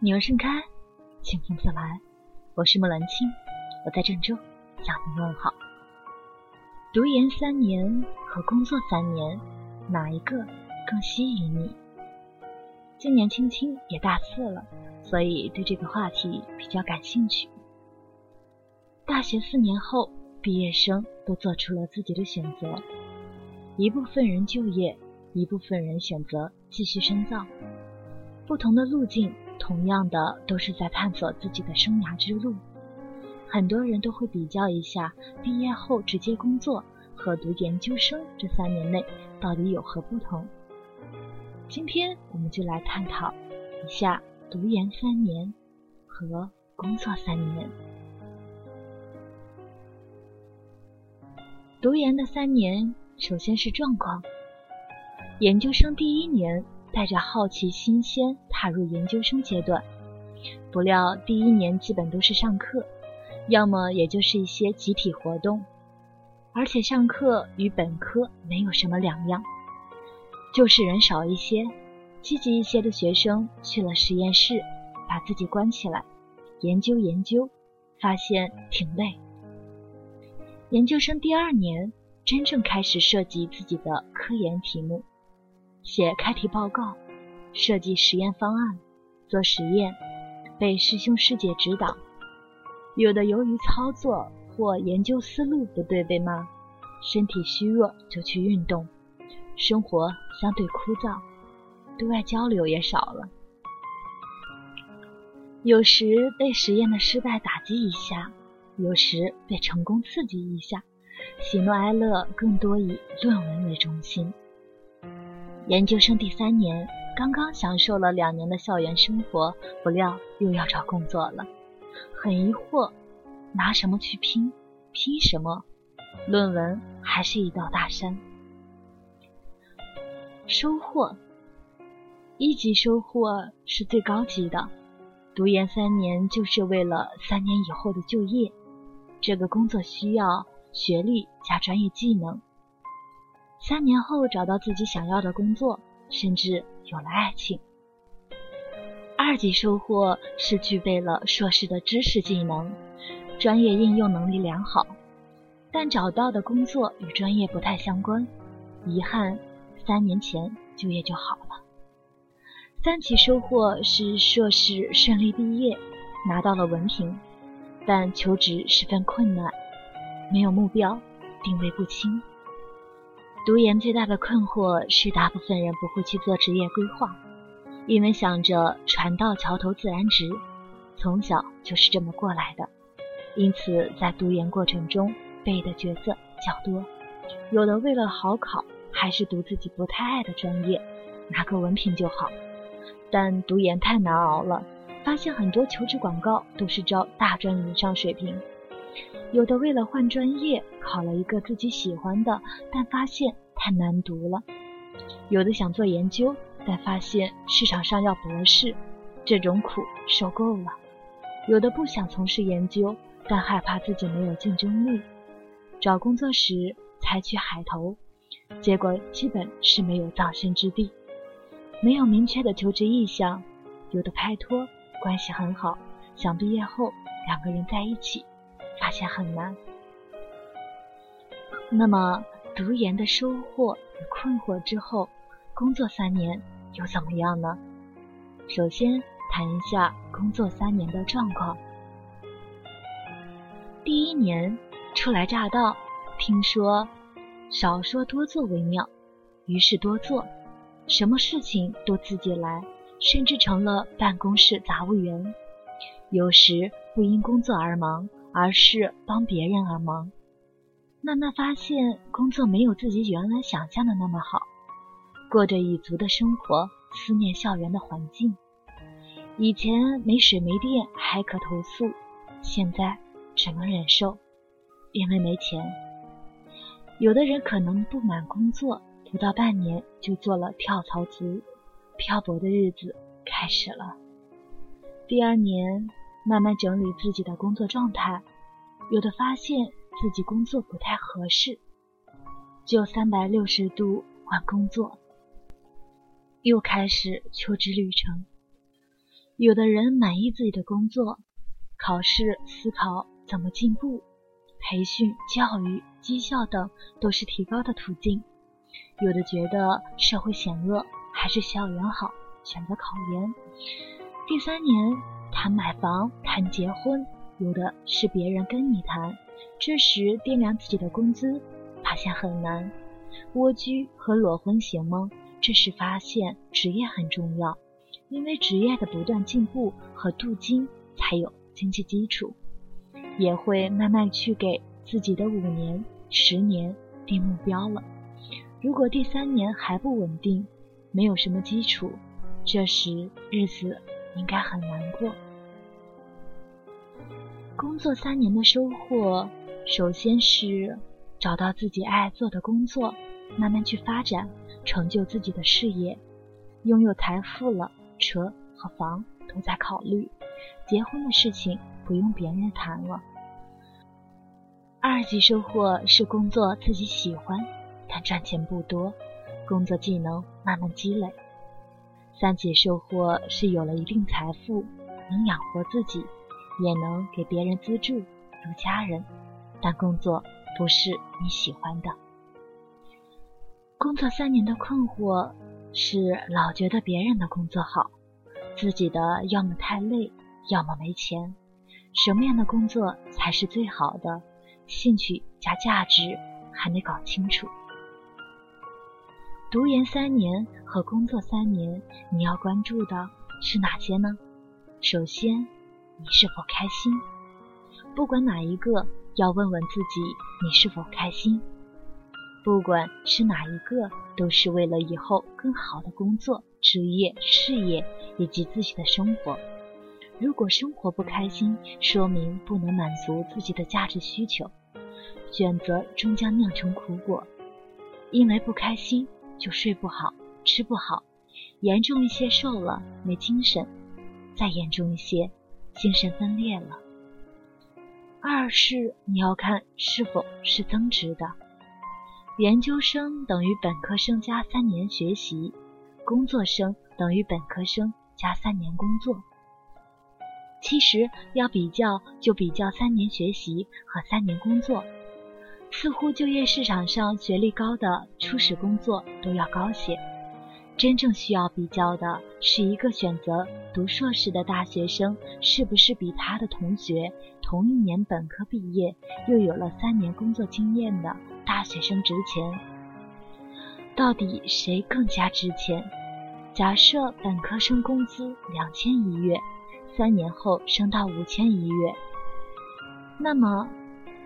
鸟盛开，清风自来。我是木兰青，我在郑州向你问好。读研三年和工作三年，哪一个更吸引你？今年青青也大四了，所以对这个话题比较感兴趣。大学四年后，毕业生都做出了自己的选择，一部分人就业，一部分人选择继续深造，不同的路径。同样的，都是在探索自己的生涯之路。很多人都会比较一下毕业后直接工作和读研究生这三年内到底有何不同。今天我们就来探讨一下读研三年和工作三年。读研的三年，首先是状况。研究生第一年。带着好奇、新鲜踏入研究生阶段，不料第一年基本都是上课，要么也就是一些集体活动，而且上课与本科没有什么两样，就是人少一些，积极一些的学生去了实验室，把自己关起来研究研究，发现挺累。研究生第二年，真正开始涉及自己的科研题目。写开题报告，设计实验方案，做实验，被师兄师姐指导。有的由于操作或研究思路不对被骂，身体虚弱就去运动。生活相对枯燥，对外交流也少了。有时被实验的失败打击一下，有时被成功刺激一下，喜怒哀乐更多以论文为中心。研究生第三年，刚刚享受了两年的校园生活，不料又要找工作了，很疑惑，拿什么去拼？拼什么？论文还是一道大山。收获，一级收获是最高级的。读研三年就是为了三年以后的就业，这个工作需要学历加专业技能。三年后找到自己想要的工作，甚至有了爱情。二级收获是具备了硕士的知识技能，专业应用能力良好，但找到的工作与专业不太相关，遗憾，三年前就业就好了。三级收获是硕士顺利毕业，拿到了文凭，但求职十分困难，没有目标，定位不清。读研最大的困惑是，大部分人不会去做职业规划，因为想着船到桥头自然直，从小就是这么过来的。因此，在读研过程中背的角色较多，有的为了好考，还是读自己不太爱的专业，拿个文凭就好。但读研太难熬了，发现很多求职广告都是招大专以上水平。有的为了换专业，考了一个自己喜欢的，但发现太难读了；有的想做研究，但发现市场上要博士，这种苦受够了；有的不想从事研究，但害怕自己没有竞争力，找工作时采取海投，结果基本是没有葬身之地，没有明确的求职意向；有的拍拖，关系很好，想毕业后两个人在一起。发现很难。那么，读研的收获与困惑之后，工作三年又怎么样呢？首先谈一下工作三年的状况。第一年初来乍到，听说少说多做为妙，于是多做，什么事情都自己来，甚至成了办公室杂物员。有时不因工作而忙。而是帮别人而忙，慢慢发现工作没有自己原来想象的那么好，过着蚁族的生活，思念校园的环境。以前没水没电还可投诉，现在只能忍受，因为没钱。有的人可能不满工作，不到半年就做了跳槽族，漂泊的日子开始了。第二年。慢慢整理自己的工作状态，有的发现自己工作不太合适，就三百六十度换工作，又开始求职旅程。有的人满意自己的工作，考试思考怎么进步，培训、教育、绩效等都是提高的途径；有的觉得社会险恶，还是校园好，选择考研。第三年谈买房、谈结婚，有的是别人跟你谈，这时掂量自己的工资，发现很难。蜗居和裸婚行吗？这时发现职业很重要。因为职业的不断进步和镀金，才有经济基础，也会慢慢去给自己的五年、十年定目标了。如果第三年还不稳定，没有什么基础，这时日子应该很难过。工作三年的收获，首先是找到自己爱做的工作，慢慢去发展，成就自己的事业，拥有财富了。车和房都在考虑，结婚的事情不用别人谈了。二级收获是工作自己喜欢，但赚钱不多，工作技能慢慢积累。三姐收获是有了一定财富，能养活自己，也能给别人资助，如家人，但工作不是你喜欢的。工作三年的困惑。是老觉得别人的工作好，自己的要么太累，要么没钱。什么样的工作才是最好的？兴趣加价值还没搞清楚。读研三年和工作三年，你要关注的是哪些呢？首先，你是否开心？不管哪一个，要问问自己，你是否开心？不管是哪一个，都是为了以后更好的工作、职业、事业以及自己的生活。如果生活不开心，说明不能满足自己的价值需求，选择终将酿成苦果。因为不开心就睡不好、吃不好，严重一些瘦了没精神，再严重一些精神分裂了。二是你要看是否是增值的。研究生等于本科生加三年学习，工作生等于本科生加三年工作。其实要比较，就比较三年学习和三年工作。似乎就业市场上学历高的初始工作都要高些。真正需要比较的是一个选择读硕士的大学生，是不是比他的同学同一年本科毕业又有了三年工作经验的？大学生值钱，到底谁更加值钱？假设本科生工资两千一月，三年后升到五千一月，那么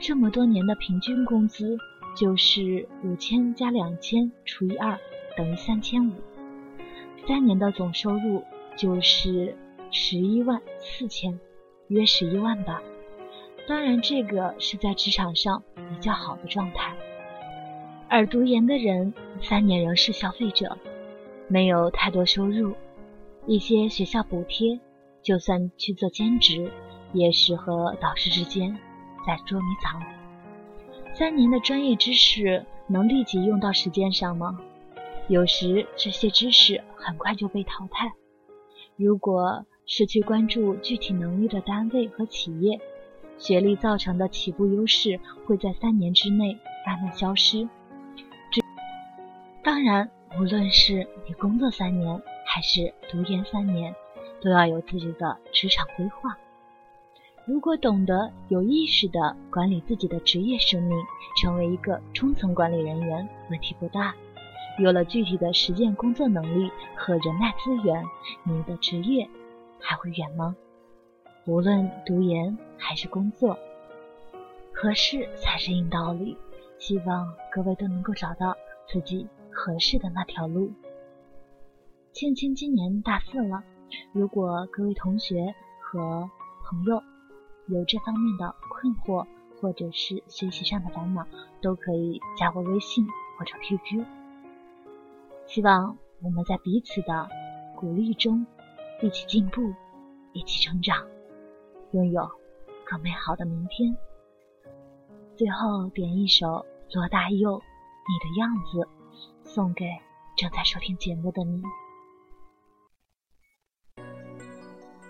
这么多年的平均工资就是五千加两千除以二等于三千五，三年的总收入就是十一万四千，约十一万吧。当然，这个是在职场上比较好的状态。而读研的人，三年仍是消费者，没有太多收入，一些学校补贴，就算去做兼职，也是和导师之间在捉迷藏。三年的专业知识能立即用到实践上吗？有时这些知识很快就被淘汰。如果是去关注具体能力的单位和企业，学历造成的起步优势会在三年之内慢慢消失。当然，无论是你工作三年还是读研三年，都要有自己的职场规划。如果懂得有意识的管理自己的职业生命，成为一个中层管理人员，问题不大。有了具体的实践工作能力和人脉资源，你的职业还会远吗？无论读研还是工作，合适才是硬道理。希望各位都能够找到自己。合适的那条路。倩倩今年大四了，如果各位同学和朋友有这方面的困惑，或者是学习上的烦恼，都可以加我微信或者 QQ。希望我们在彼此的鼓励中一起进步，一起成长，拥有更美好的明天。最后点一首罗大佑《你的样子》。送给正在收听节目的你。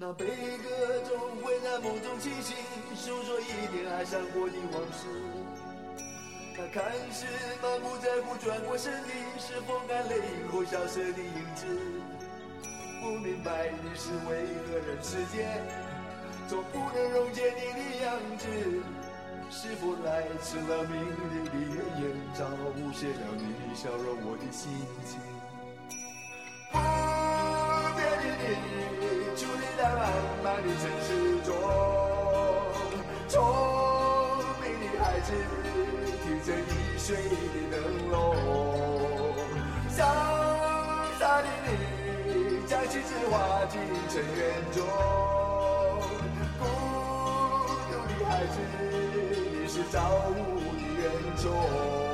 那悲歌总会在梦中清醒，诉说一点爱上过的往事。那看似满不在乎转过身的，是风干泪后消失的影子。不明白的是为何人世间总不能溶解你的样子？是否来迟了明日的月圆，照射了你的笑容，我的心情。城市中，聪明的孩子，提着易碎的灯笼，潇洒的你，将心事化进尘缘中，孤独的孩子，你是造物的恩宠。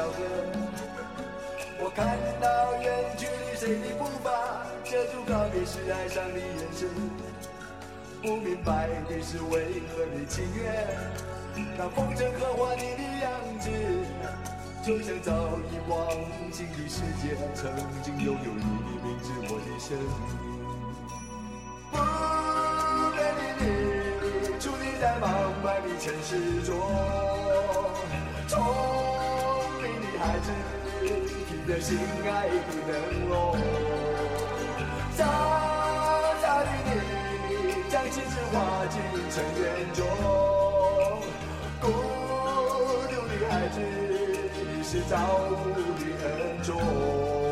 小河。我看到远去的谁的步伐，遮住告别时哀伤的眼神。不明白的是为何你情愿让风尘刻画你的样子，就像早已忘情的世界，曾经拥有你的名字，我的声音。不变的你，伫立在茫茫的城市中，孩子，你的心爱的灯笼，傻傻的你，将心事化进尘缘中，孤独的孩子，你是造物的恩宠。